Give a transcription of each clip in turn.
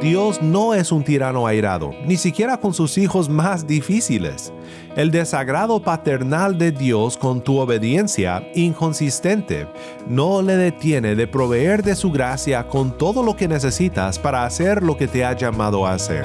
Dios no es un tirano airado, ni siquiera con sus hijos más difíciles. El desagrado paternal de Dios con tu obediencia inconsistente no le detiene de proveer de su gracia con todo lo que necesitas para hacer lo que te ha llamado a hacer.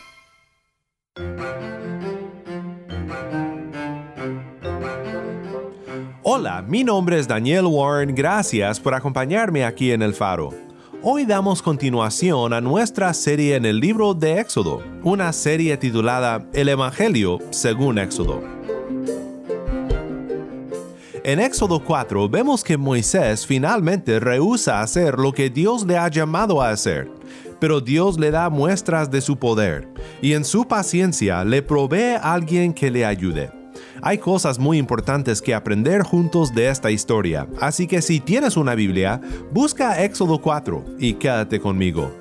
Hola, mi nombre es Daniel Warren, gracias por acompañarme aquí en El Faro. Hoy damos continuación a nuestra serie en el libro de Éxodo, una serie titulada El Evangelio según Éxodo. En Éxodo 4 vemos que Moisés finalmente rehúsa hacer lo que Dios le ha llamado a hacer, pero Dios le da muestras de su poder y en su paciencia le provee a alguien que le ayude. Hay cosas muy importantes que aprender juntos de esta historia, así que si tienes una Biblia, busca Éxodo 4 y quédate conmigo.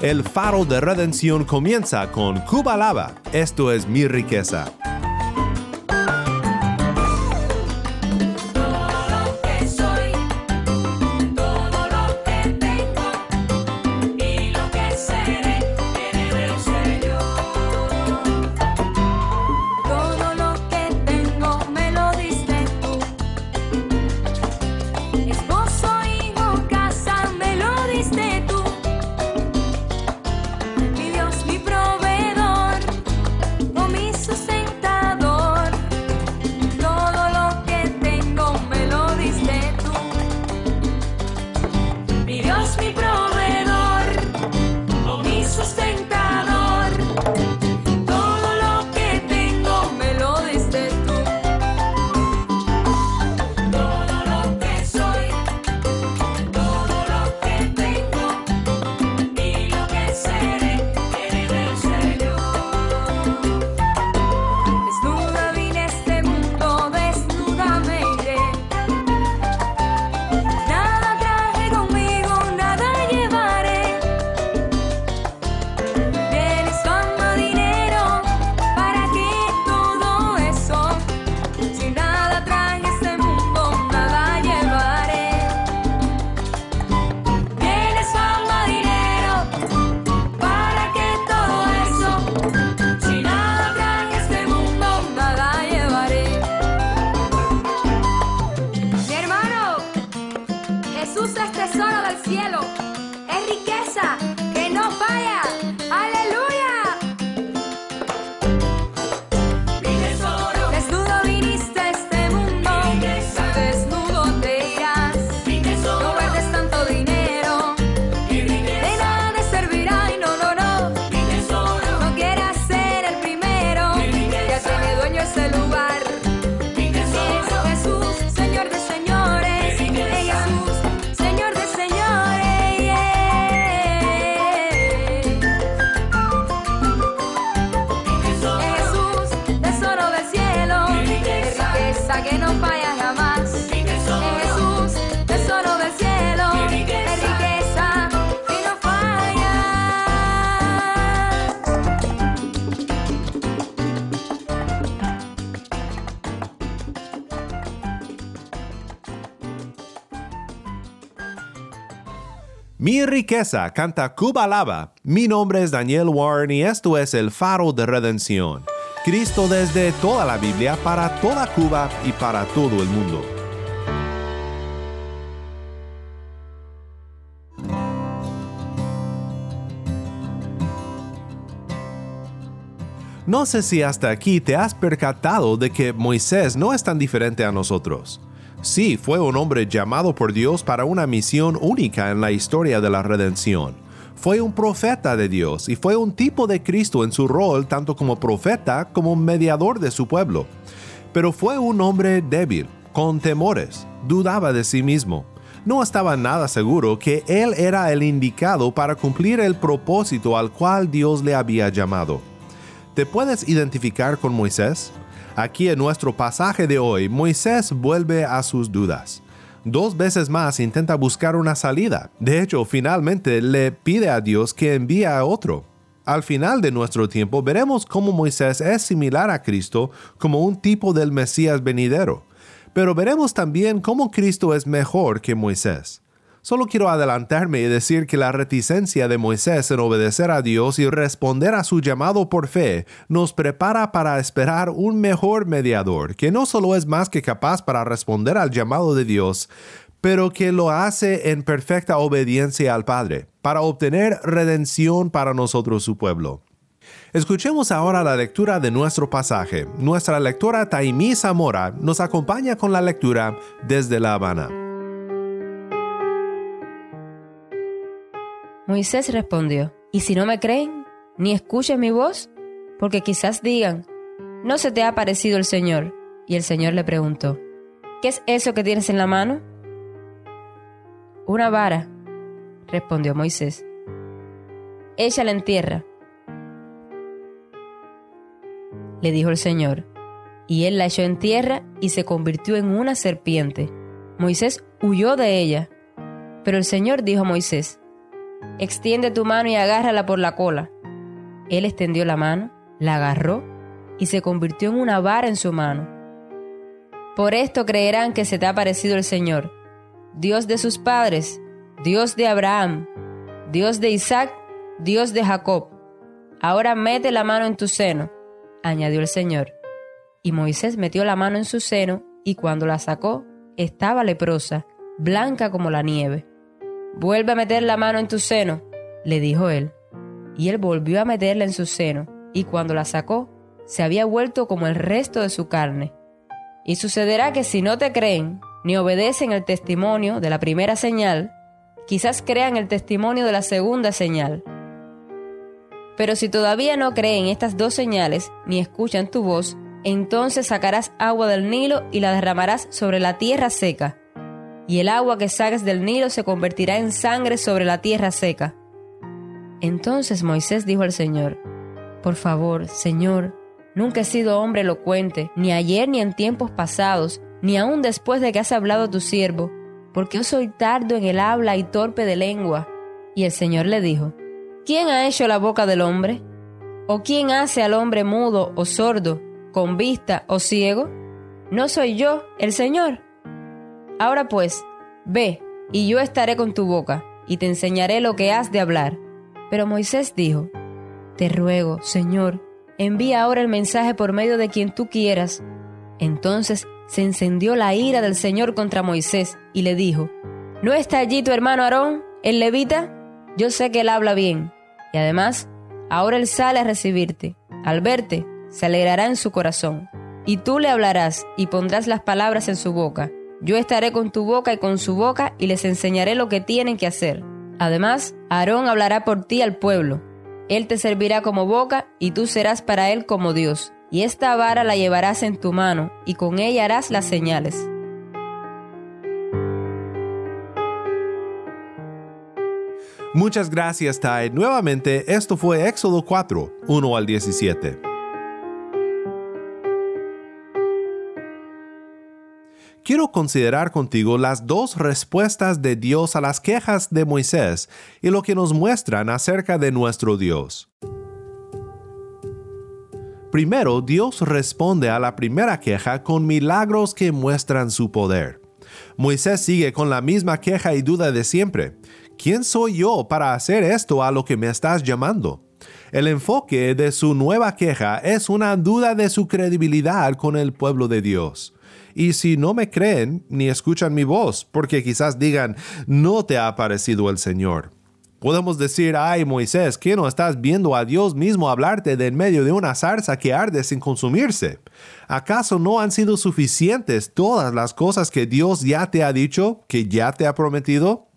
El faro de redención comienza con Cuba Lava. Esto es mi riqueza. Jesús es tesoro del cielo, es riqueza que no falla. Mi riqueza canta Cuba Lava. Mi nombre es Daniel Warren y esto es el faro de redención. Cristo desde toda la Biblia para toda Cuba y para todo el mundo. No sé si hasta aquí te has percatado de que Moisés no es tan diferente a nosotros. Sí, fue un hombre llamado por Dios para una misión única en la historia de la redención. Fue un profeta de Dios y fue un tipo de Cristo en su rol tanto como profeta como mediador de su pueblo. Pero fue un hombre débil, con temores, dudaba de sí mismo. No estaba nada seguro que él era el indicado para cumplir el propósito al cual Dios le había llamado. ¿Te puedes identificar con Moisés? Aquí en nuestro pasaje de hoy, Moisés vuelve a sus dudas. Dos veces más intenta buscar una salida. De hecho, finalmente le pide a Dios que envíe a otro. Al final de nuestro tiempo veremos cómo Moisés es similar a Cristo como un tipo del Mesías venidero. Pero veremos también cómo Cristo es mejor que Moisés. Solo quiero adelantarme y decir que la reticencia de Moisés en obedecer a Dios y responder a su llamado por fe nos prepara para esperar un mejor mediador, que no solo es más que capaz para responder al llamado de Dios, pero que lo hace en perfecta obediencia al Padre, para obtener redención para nosotros su pueblo. Escuchemos ahora la lectura de nuestro pasaje. Nuestra lectora Taimí Zamora nos acompaña con la lectura desde La Habana. Moisés respondió, ¿y si no me creen, ni escuchen mi voz? Porque quizás digan, ¿no se te ha parecido el Señor? Y el Señor le preguntó, ¿qué es eso que tienes en la mano? Una vara, respondió Moisés. Échala en tierra. Le dijo el Señor, y él la echó en tierra y se convirtió en una serpiente. Moisés huyó de ella. Pero el Señor dijo a Moisés, extiende tu mano y agárrala por la cola. Él extendió la mano, la agarró y se convirtió en una vara en su mano. Por esto creerán que se te ha parecido el Señor, Dios de sus padres, Dios de Abraham, Dios de Isaac, Dios de Jacob. Ahora mete la mano en tu seno, añadió el Señor. Y Moisés metió la mano en su seno, y cuando la sacó, estaba leprosa, blanca como la nieve. Vuelve a meter la mano en tu seno, le dijo él. Y él volvió a meterla en su seno, y cuando la sacó, se había vuelto como el resto de su carne. Y sucederá que si no te creen, ni obedecen el testimonio de la primera señal, quizás crean el testimonio de la segunda señal. Pero si todavía no creen estas dos señales, ni escuchan tu voz, entonces sacarás agua del Nilo y la derramarás sobre la tierra seca y el agua que saques del Nilo se convertirá en sangre sobre la tierra seca. Entonces Moisés dijo al Señor, Por favor, Señor, nunca he sido hombre elocuente, ni ayer ni en tiempos pasados, ni aun después de que has hablado a tu siervo, porque yo soy tardo en el habla y torpe de lengua. Y el Señor le dijo, ¿quién ha hecho la boca del hombre? ¿O quién hace al hombre mudo o sordo, con vista o ciego? ¿No soy yo, el Señor? Ahora pues, ve, y yo estaré con tu boca, y te enseñaré lo que has de hablar. Pero Moisés dijo, Te ruego, Señor, envía ahora el mensaje por medio de quien tú quieras. Entonces se encendió la ira del Señor contra Moisés, y le dijo, ¿No está allí tu hermano Aarón, el levita? Yo sé que él habla bien, y además, ahora él sale a recibirte. Al verte, se alegrará en su corazón. Y tú le hablarás y pondrás las palabras en su boca yo estaré con tu boca y con su boca y les enseñaré lo que tienen que hacer. Además, Aarón hablará por ti al pueblo. Él te servirá como boca y tú serás para él como Dios. Y esta vara la llevarás en tu mano y con ella harás las señales. Muchas gracias, Tai. Nuevamente, esto fue Éxodo 4, 1 al 17. Quiero considerar contigo las dos respuestas de Dios a las quejas de Moisés y lo que nos muestran acerca de nuestro Dios. Primero, Dios responde a la primera queja con milagros que muestran su poder. Moisés sigue con la misma queja y duda de siempre. ¿Quién soy yo para hacer esto a lo que me estás llamando? El enfoque de su nueva queja es una duda de su credibilidad con el pueblo de Dios. Y si no me creen ni escuchan mi voz, porque quizás digan, no te ha aparecido el Señor. Podemos decir, ay Moisés, ¿qué no estás viendo a Dios mismo hablarte de en medio de una zarza que arde sin consumirse? ¿Acaso no han sido suficientes todas las cosas que Dios ya te ha dicho, que ya te ha prometido?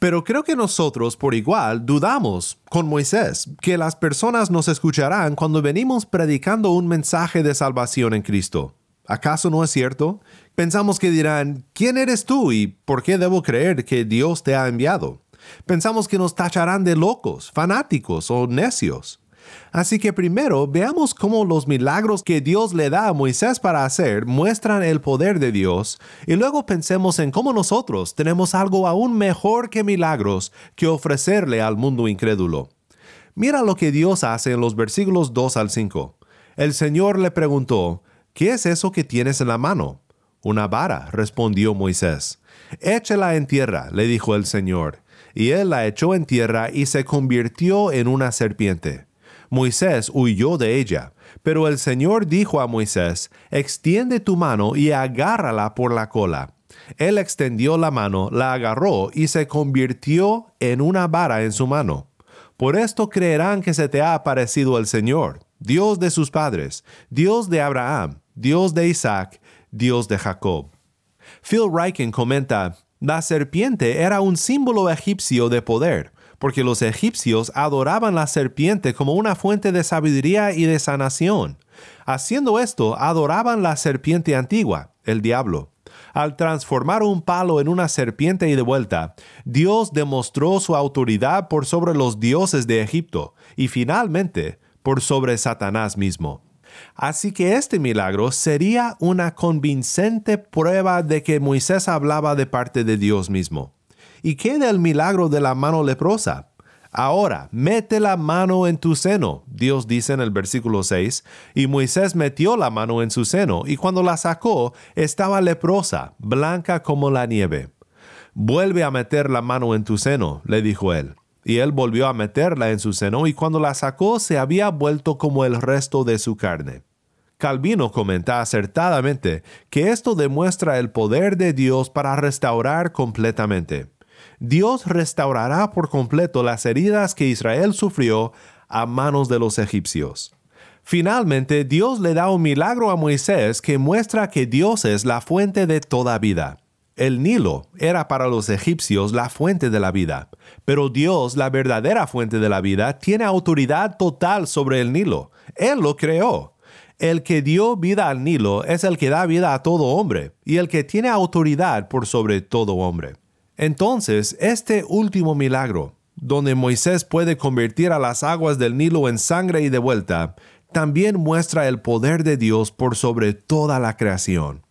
Pero creo que nosotros por igual dudamos con Moisés que las personas nos escucharán cuando venimos predicando un mensaje de salvación en Cristo. ¿Acaso no es cierto? Pensamos que dirán, ¿quién eres tú y por qué debo creer que Dios te ha enviado? Pensamos que nos tacharán de locos, fanáticos o necios. Así que primero veamos cómo los milagros que Dios le da a Moisés para hacer muestran el poder de Dios y luego pensemos en cómo nosotros tenemos algo aún mejor que milagros que ofrecerle al mundo incrédulo. Mira lo que Dios hace en los versículos 2 al 5. El Señor le preguntó, ¿qué es eso que tienes en la mano? Una vara, respondió Moisés. Échela en tierra, le dijo el Señor. Y él la echó en tierra y se convirtió en una serpiente. Moisés huyó de ella, pero el Señor dijo a Moisés, extiende tu mano y agárrala por la cola. Él extendió la mano, la agarró y se convirtió en una vara en su mano. Por esto creerán que se te ha aparecido el Señor, Dios de sus padres, Dios de Abraham, Dios de Isaac, Dios de Jacob. Phil Ryken comenta, la serpiente era un símbolo egipcio de poder, porque los egipcios adoraban la serpiente como una fuente de sabiduría y de sanación. Haciendo esto, adoraban la serpiente antigua, el diablo. Al transformar un palo en una serpiente y de vuelta, Dios demostró su autoridad por sobre los dioses de Egipto y finalmente por sobre Satanás mismo. Así que este milagro sería una convincente prueba de que Moisés hablaba de parte de Dios mismo. ¿Y qué del milagro de la mano leprosa? Ahora, mete la mano en tu seno, Dios dice en el versículo 6, y Moisés metió la mano en su seno, y cuando la sacó, estaba leprosa, blanca como la nieve. Vuelve a meter la mano en tu seno, le dijo él. Y él volvió a meterla en su seno y cuando la sacó se había vuelto como el resto de su carne. Calvino comenta acertadamente que esto demuestra el poder de Dios para restaurar completamente. Dios restaurará por completo las heridas que Israel sufrió a manos de los egipcios. Finalmente, Dios le da un milagro a Moisés que muestra que Dios es la fuente de toda vida. El Nilo era para los egipcios la fuente de la vida, pero Dios, la verdadera fuente de la vida, tiene autoridad total sobre el Nilo. Él lo creó. El que dio vida al Nilo es el que da vida a todo hombre, y el que tiene autoridad por sobre todo hombre. Entonces, este último milagro, donde Moisés puede convertir a las aguas del Nilo en sangre y de vuelta, también muestra el poder de Dios por sobre toda la creación.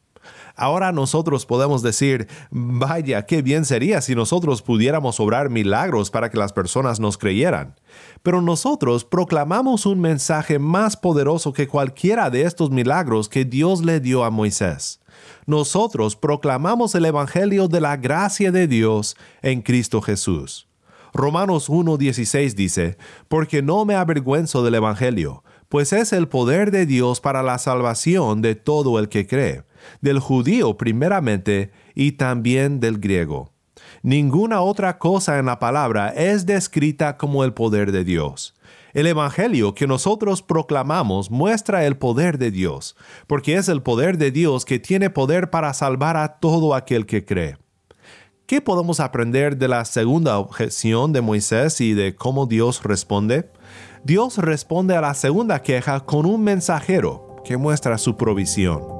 Ahora nosotros podemos decir, vaya, qué bien sería si nosotros pudiéramos obrar milagros para que las personas nos creyeran. Pero nosotros proclamamos un mensaje más poderoso que cualquiera de estos milagros que Dios le dio a Moisés. Nosotros proclamamos el Evangelio de la gracia de Dios en Cristo Jesús. Romanos 1.16 dice, porque no me avergüenzo del Evangelio, pues es el poder de Dios para la salvación de todo el que cree del judío primeramente y también del griego. Ninguna otra cosa en la palabra es descrita como el poder de Dios. El Evangelio que nosotros proclamamos muestra el poder de Dios, porque es el poder de Dios que tiene poder para salvar a todo aquel que cree. ¿Qué podemos aprender de la segunda objeción de Moisés y de cómo Dios responde? Dios responde a la segunda queja con un mensajero que muestra su provisión.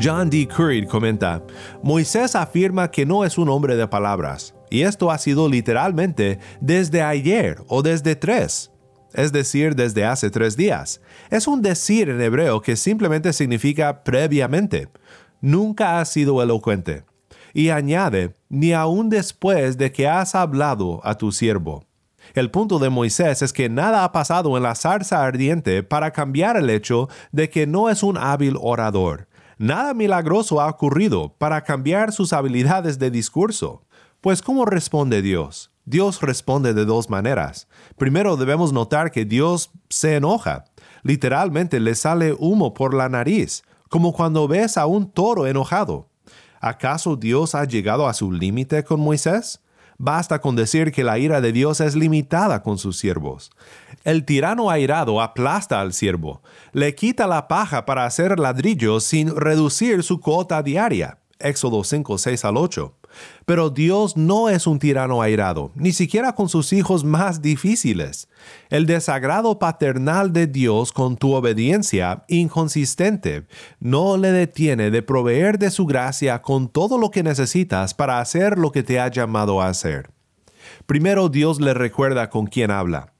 John D. Curry comenta, Moisés afirma que no es un hombre de palabras, y esto ha sido literalmente desde ayer o desde tres, es decir, desde hace tres días. Es un decir en hebreo que simplemente significa previamente. Nunca ha sido elocuente. Y añade, ni aun después de que has hablado a tu siervo. El punto de Moisés es que nada ha pasado en la zarza ardiente para cambiar el hecho de que no es un hábil orador nada milagroso ha ocurrido para cambiar sus habilidades de discurso. Pues ¿cómo responde Dios? Dios responde de dos maneras. Primero debemos notar que Dios se enoja. Literalmente le sale humo por la nariz, como cuando ves a un toro enojado. ¿Acaso Dios ha llegado a su límite con Moisés? Basta con decir que la ira de Dios es limitada con sus siervos. El tirano airado aplasta al siervo, le quita la paja para hacer ladrillos sin reducir su cuota diaria. Éxodo 5, 6 al 8. Pero Dios no es un tirano airado, ni siquiera con sus hijos más difíciles. El desagrado paternal de Dios con tu obediencia inconsistente no le detiene de proveer de su gracia con todo lo que necesitas para hacer lo que te ha llamado a hacer. Primero Dios le recuerda con quién habla.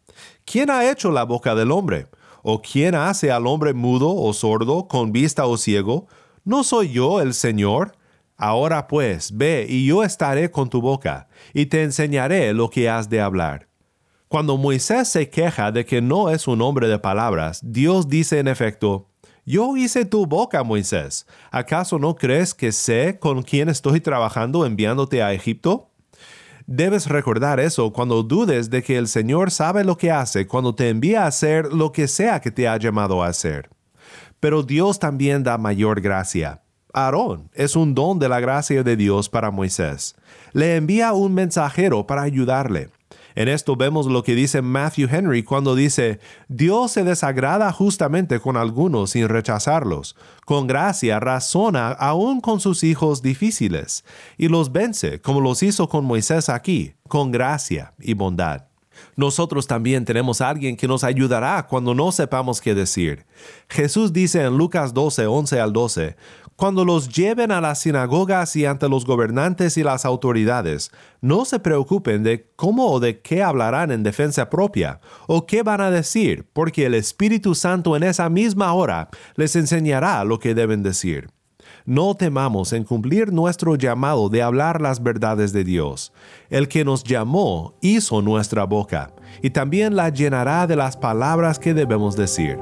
¿Quién ha hecho la boca del hombre? ¿O quién hace al hombre mudo o sordo, con vista o ciego? ¿No soy yo el Señor? Ahora pues, ve y yo estaré con tu boca, y te enseñaré lo que has de hablar. Cuando Moisés se queja de que no es un hombre de palabras, Dios dice en efecto, Yo hice tu boca, Moisés. ¿Acaso no crees que sé con quién estoy trabajando enviándote a Egipto? Debes recordar eso cuando dudes de que el Señor sabe lo que hace cuando te envía a hacer lo que sea que te ha llamado a hacer. Pero Dios también da mayor gracia. Aarón es un don de la gracia de Dios para Moisés. Le envía un mensajero para ayudarle. En esto vemos lo que dice Matthew Henry cuando dice, Dios se desagrada justamente con algunos sin rechazarlos. Con gracia razona aún con sus hijos difíciles, y los vence como los hizo con Moisés aquí, con gracia y bondad. Nosotros también tenemos a alguien que nos ayudará cuando no sepamos qué decir. Jesús dice en Lucas 12, 11 al 12, cuando los lleven a las sinagogas y ante los gobernantes y las autoridades, no se preocupen de cómo o de qué hablarán en defensa propia, o qué van a decir, porque el Espíritu Santo en esa misma hora les enseñará lo que deben decir. No temamos en cumplir nuestro llamado de hablar las verdades de Dios. El que nos llamó hizo nuestra boca, y también la llenará de las palabras que debemos decir.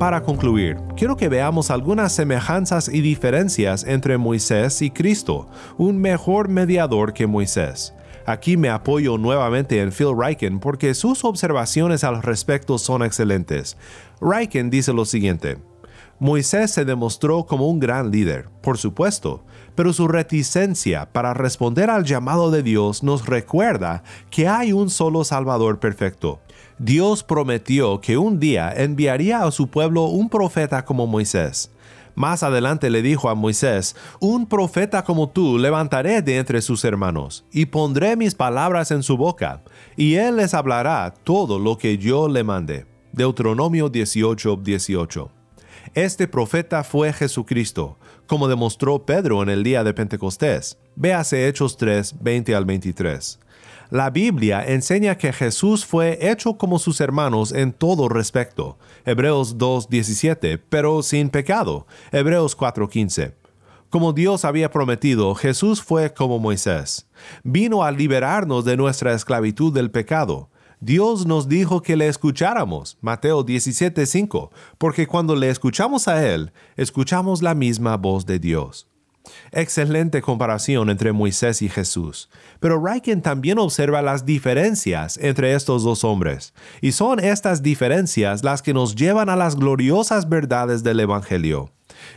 Para concluir, quiero que veamos algunas semejanzas y diferencias entre Moisés y Cristo, un mejor mediador que Moisés. Aquí me apoyo nuevamente en Phil Riken porque sus observaciones al respecto son excelentes. Riken dice lo siguiente. Moisés se demostró como un gran líder, por supuesto, pero su reticencia para responder al llamado de Dios nos recuerda que hay un solo Salvador perfecto, Dios prometió que un día enviaría a su pueblo un profeta como Moisés. Más adelante le dijo a Moisés, Un profeta como tú levantaré de entre sus hermanos, y pondré mis palabras en su boca, y él les hablará todo lo que yo le mande. Deuteronomio 18, 18. Este profeta fue Jesucristo, como demostró Pedro en el día de Pentecostés. Véase Hechos 3, 20 al 23. La Biblia enseña que Jesús fue hecho como sus hermanos en todo respecto. Hebreos 2.17, pero sin pecado. Hebreos 4.15. Como Dios había prometido, Jesús fue como Moisés. Vino a liberarnos de nuestra esclavitud del pecado. Dios nos dijo que le escucháramos, Mateo 17:5, porque cuando le escuchamos a Él, escuchamos la misma voz de Dios. Excelente comparación entre Moisés y Jesús. Pero Riken también observa las diferencias entre estos dos hombres, y son estas diferencias las que nos llevan a las gloriosas verdades del Evangelio.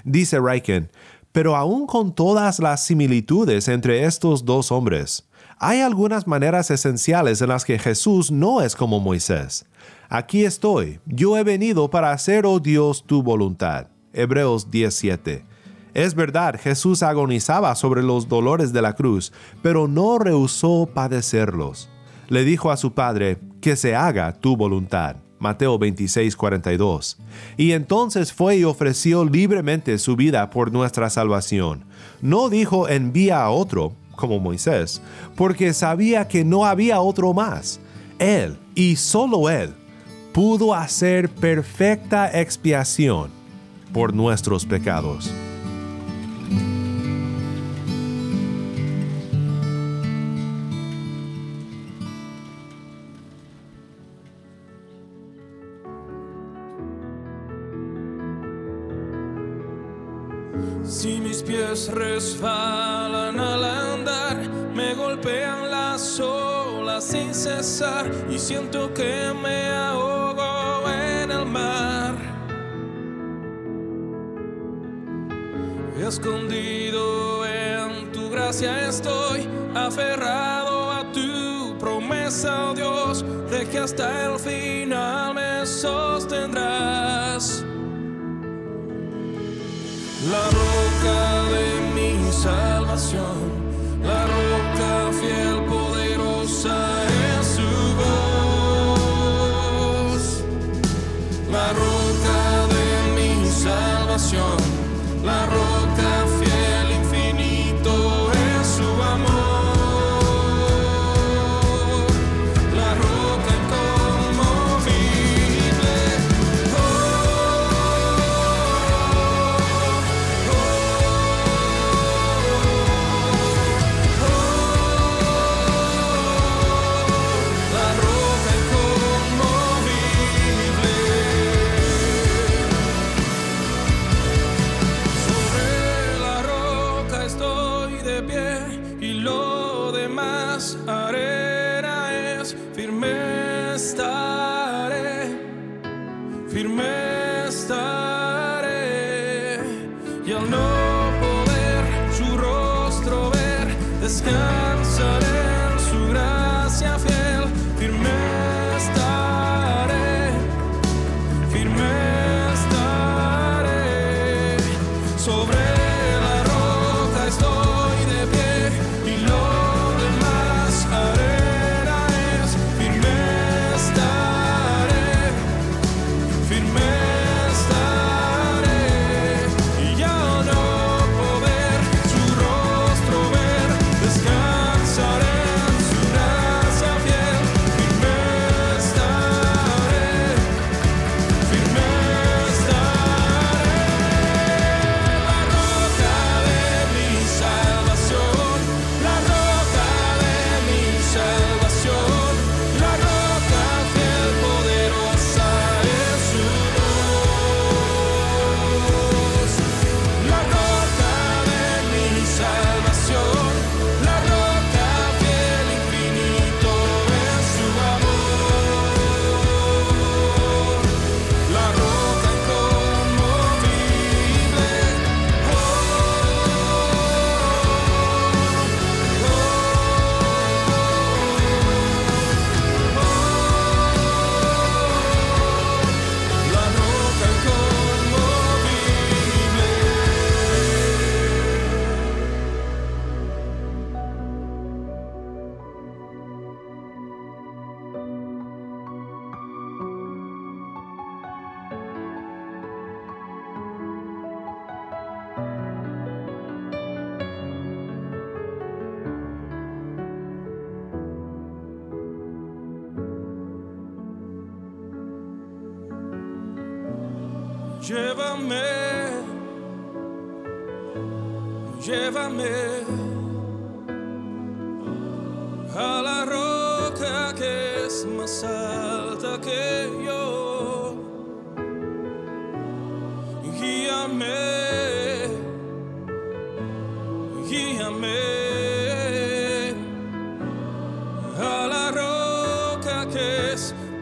Dice Riken, pero aún con todas las similitudes entre estos dos hombres, hay algunas maneras esenciales en las que Jesús no es como Moisés. Aquí estoy, yo he venido para hacer, oh Dios, tu voluntad. Hebreos 17. Es verdad, Jesús agonizaba sobre los dolores de la cruz, pero no rehusó padecerlos. Le dijo a su Padre, que se haga tu voluntad. Mateo 26, 42. Y entonces fue y ofreció libremente su vida por nuestra salvación. No dijo envía a otro, como Moisés, porque sabía que no había otro más. Él, y solo Él, pudo hacer perfecta expiación por nuestros pecados. resbalan al andar, me golpean las olas sin cesar y siento que me ahogo en el mar. Escondido en tu gracia estoy, aferrado a tu promesa, oh Dios, de que hasta el final me sostendrás. La roca de la roca fiel, poderosa es su voz. La roca de mi salvación,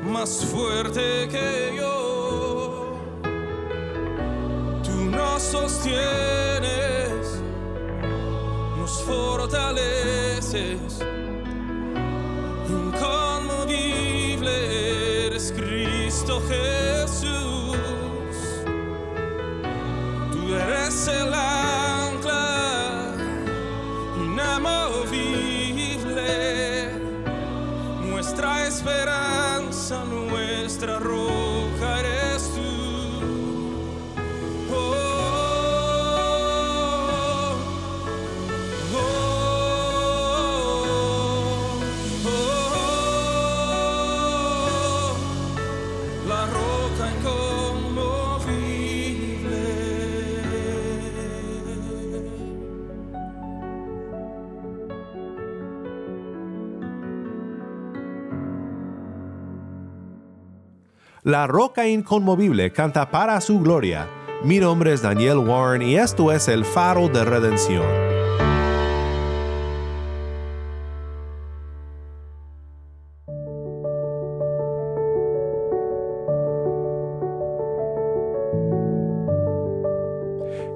más fuerte que yo. Tú nos sostienes, nos fortaleces. Inconmovible eres Cristo Jesús. La roca inconmovible canta para su gloria. Mi nombre es Daniel Warren y esto es el faro de redención.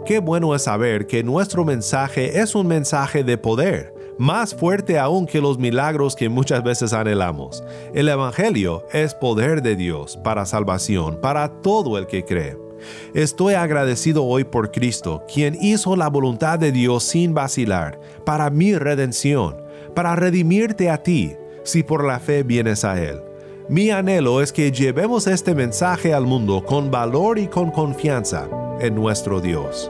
Qué bueno es saber que nuestro mensaje es un mensaje de poder, más fuerte aún que los milagros que muchas veces anhelamos. El Evangelio es poder de Dios para salvación, para todo el que cree. Estoy agradecido hoy por Cristo, quien hizo la voluntad de Dios sin vacilar, para mi redención, para redimirte a ti, si por la fe vienes a Él. Mi anhelo es que llevemos este mensaje al mundo con valor y con confianza en nuestro Dios.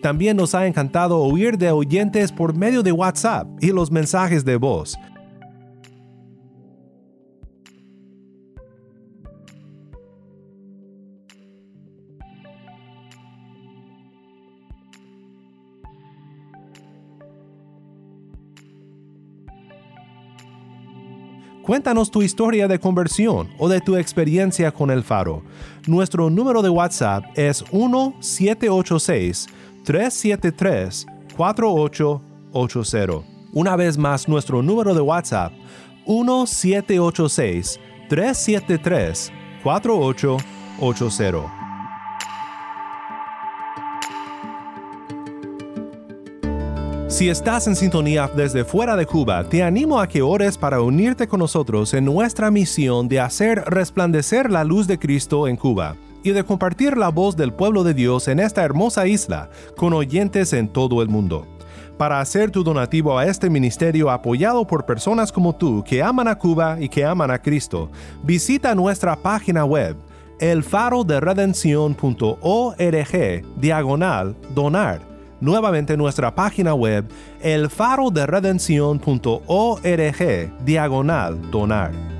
también nos ha encantado oír de oyentes por medio de WhatsApp y los mensajes de voz. Cuéntanos tu historia de conversión o de tu experiencia con el faro. Nuestro número de WhatsApp es 1786 373-4880. Una vez más, nuestro número de WhatsApp 1786-373-4880. Si estás en sintonía desde fuera de Cuba, te animo a que ores para unirte con nosotros en nuestra misión de hacer resplandecer la luz de Cristo en Cuba y de compartir la voz del pueblo de Dios en esta hermosa isla con oyentes en todo el mundo. Para hacer tu donativo a este ministerio apoyado por personas como tú que aman a Cuba y que aman a Cristo, visita nuestra página web elfaroderedención.org diagonal donar. Nuevamente nuestra página web elfaroderedención.org diagonal donar.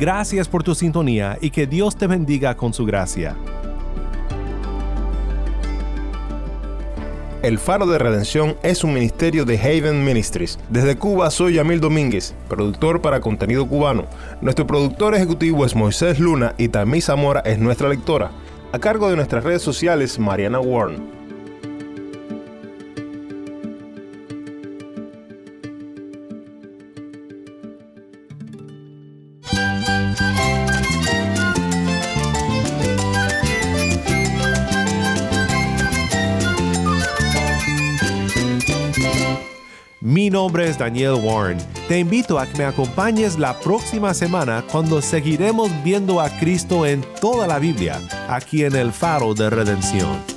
Gracias por tu sintonía y que Dios te bendiga con su gracia. El Faro de Redención es un ministerio de Haven Ministries. Desde Cuba soy Yamil Domínguez, productor para contenido cubano. Nuestro productor ejecutivo es Moisés Luna y Tammy Zamora es nuestra lectora. A cargo de nuestras redes sociales, Mariana Warren. Daniel Warren. Te invito a que me acompañes la próxima semana cuando seguiremos viendo a Cristo en toda la Biblia, aquí en el Faro de Redención.